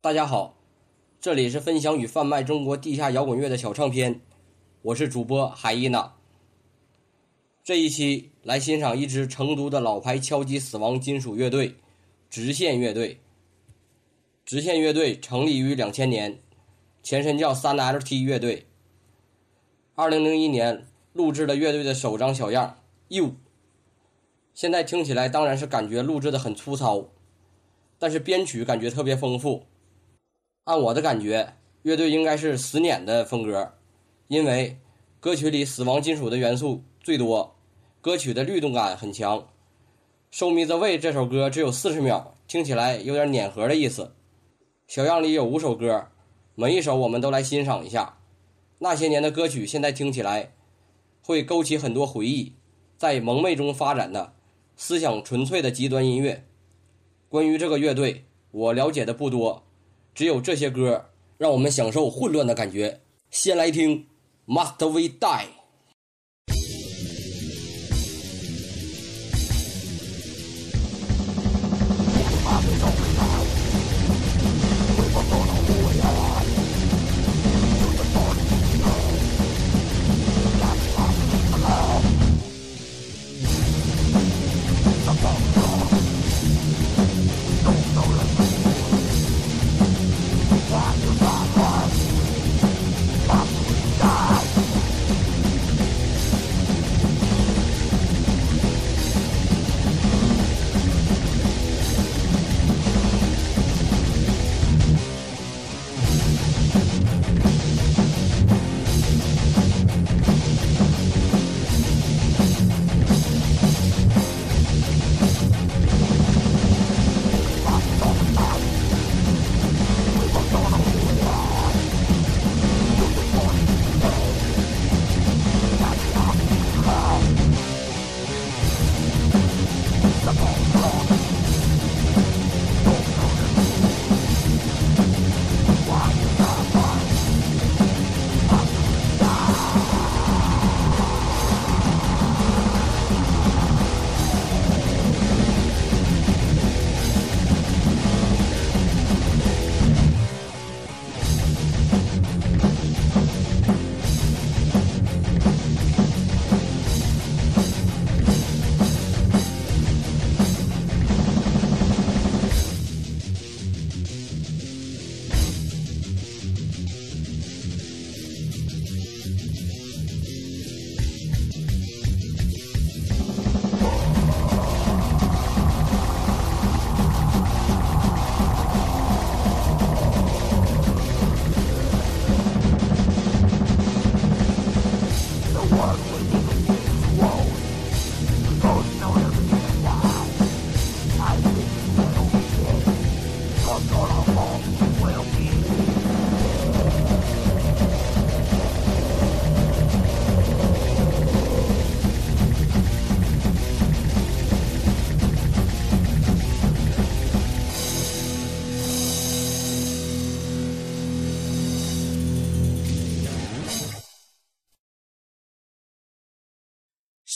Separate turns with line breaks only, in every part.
大家好，这里是分享与贩卖中国地下摇滚乐的小唱片，我是主播海伊娜。这一期来欣赏一支成都的老牌敲击死亡金属乐队——直线乐队。直线乐队成立于两千年，前身叫三 LT 乐队。二零零一年录制了乐队的首张小样《You》，现在听起来当然是感觉录制的很粗糙，但是编曲感觉特别丰富。按我的感觉，乐队应该是死碾的风格，因为歌曲里死亡金属的元素最多。歌曲的律动感很强，《Show Me the Way》这首歌只有四十秒，听起来有点碾核的意思。小样里有五首歌，每一首我们都来欣赏一下。那些年的歌曲，现在听起来会勾起很多回忆，在蒙昧中发展的思想纯粹的极端音乐。关于这个乐队，我了解的不多，只有这些歌让我们享受混乱的感觉。先来听《Must We Die》。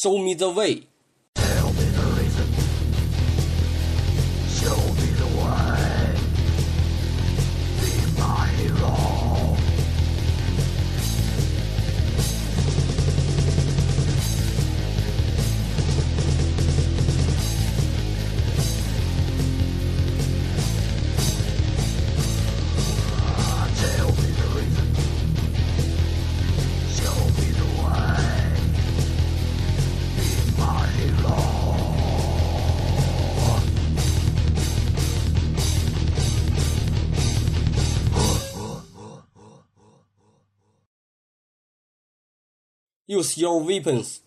Show me the way. Use your weapons.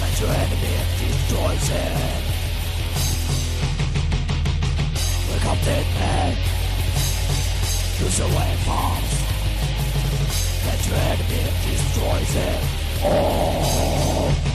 Let your enemy destroys him. Wake up dead man. Use your weapons. Let your enemy destroys him. Oh.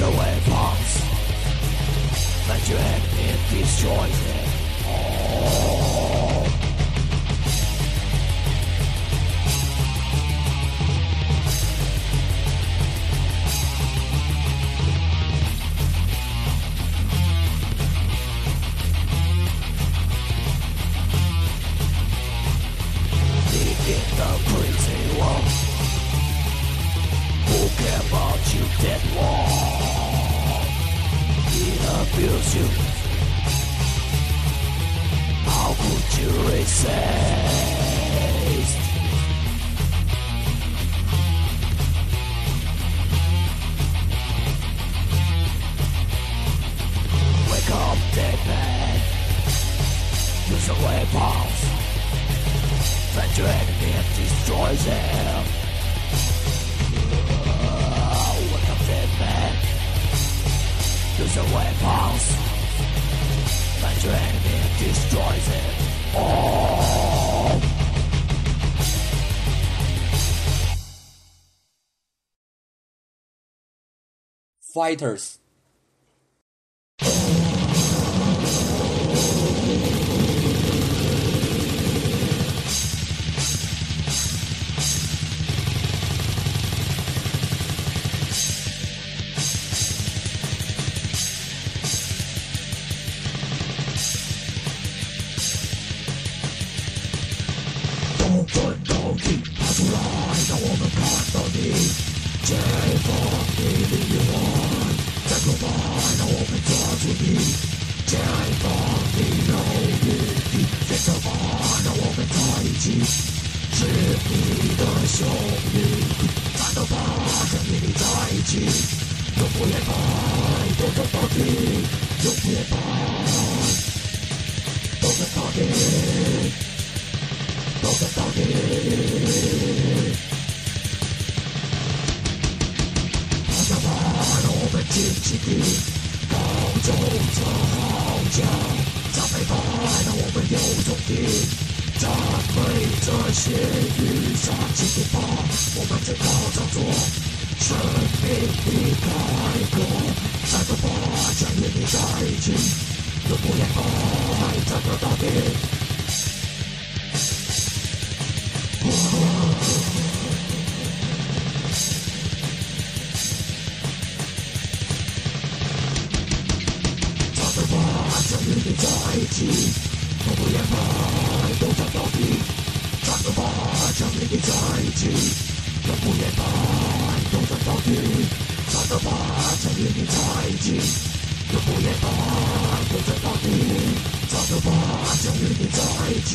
your weapons that you had in this. Abuse you. How could you resist? Wake up, dead man. Use your weapons. Let your enemy destroy them. Use the weapons. But your enemy destroys it all. Fighters 来让我们看到
你
解放你的欲望，再破坏，让我们抓住你解放你的余地，别责罚，让我们在一起，是你的兄弟，战斗吧，跟你在一起，永不言败，斗争到底，永不言败，斗争到底。
不言败，
战斗到底。不
言败，斗争到底。
战
斗吧，将与你在一起，永不言败，斗争到底。战斗吧，将与你在一起，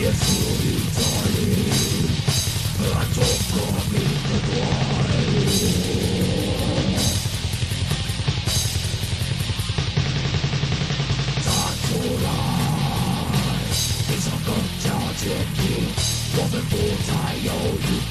也属于这里，黑暗中破的。站出来，悲伤更加坚定，我们不再犹豫。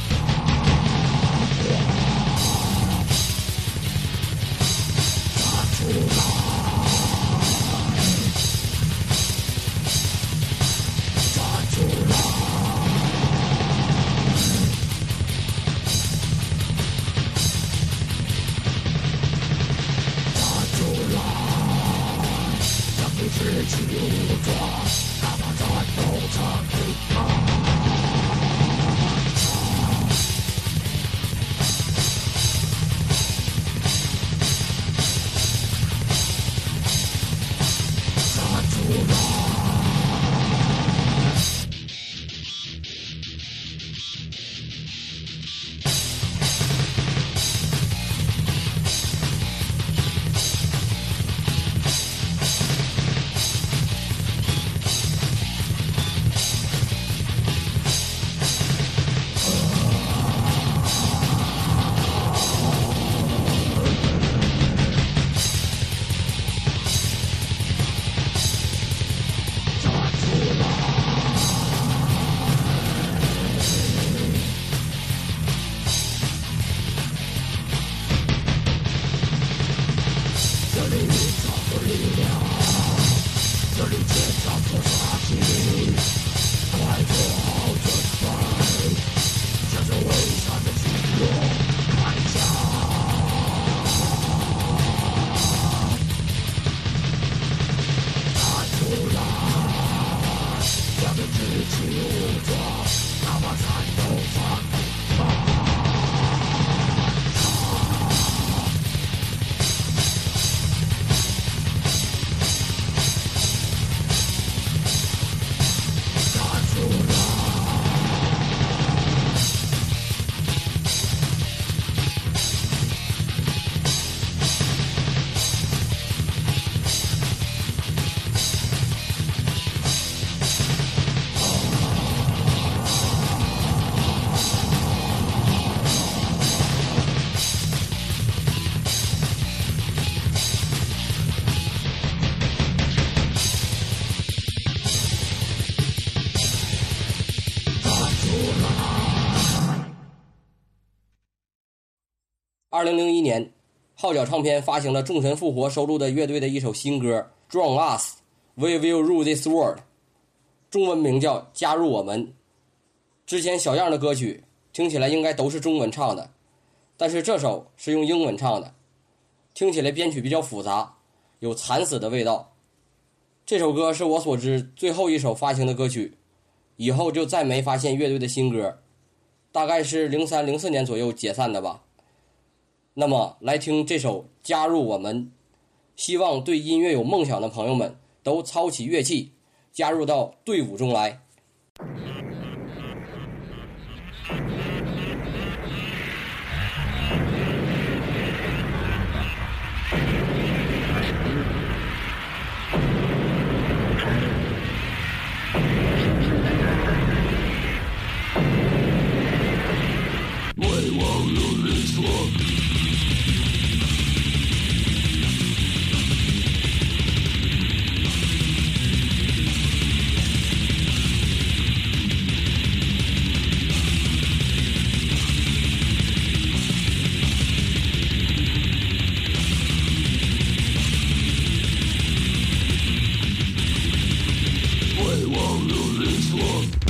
frost, have a dark full.
号角唱片发行了《众神复活》收录的乐队的一首新歌《Join Us, We Will Rule This World》，中文名叫《加入我们》。之前小样的歌曲听起来应该都是中文唱的，但是这首是用英文唱的，听起来编曲比较复杂，有惨死的味道。这首歌是我所知最后一首发行的歌曲，以后就再没发现乐队的新歌，大概是零三零四年左右解散的吧。那么，来听这首《加入我们》，希望对音乐有梦想的朋友们都操起乐器，加入到队伍中来。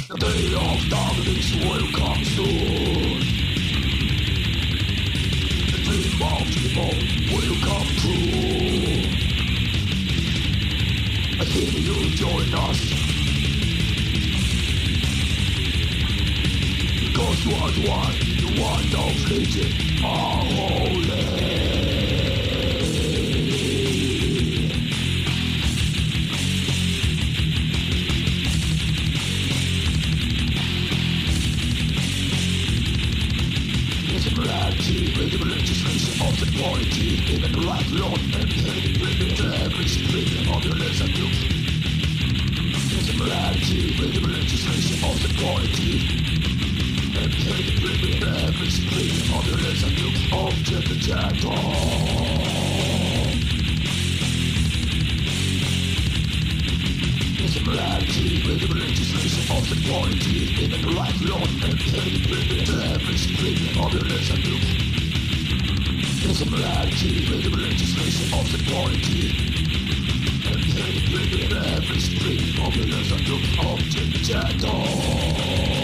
The day of darkness will come soon. The dream of evil will come true. I you join us. Because you one, you are no are holy. even right lord and hate with every stream of your lips and youth morality with the legislation of the quality And hate with the damage of your lips and youth of the with the legislation of the quality the right lord and hate with the damage of your lips and similarity with the legislation of the quarantine. And they bring in every street of the lesser group of the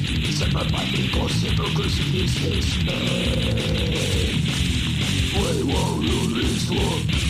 Separate by impossible increasing is his name We won't lose this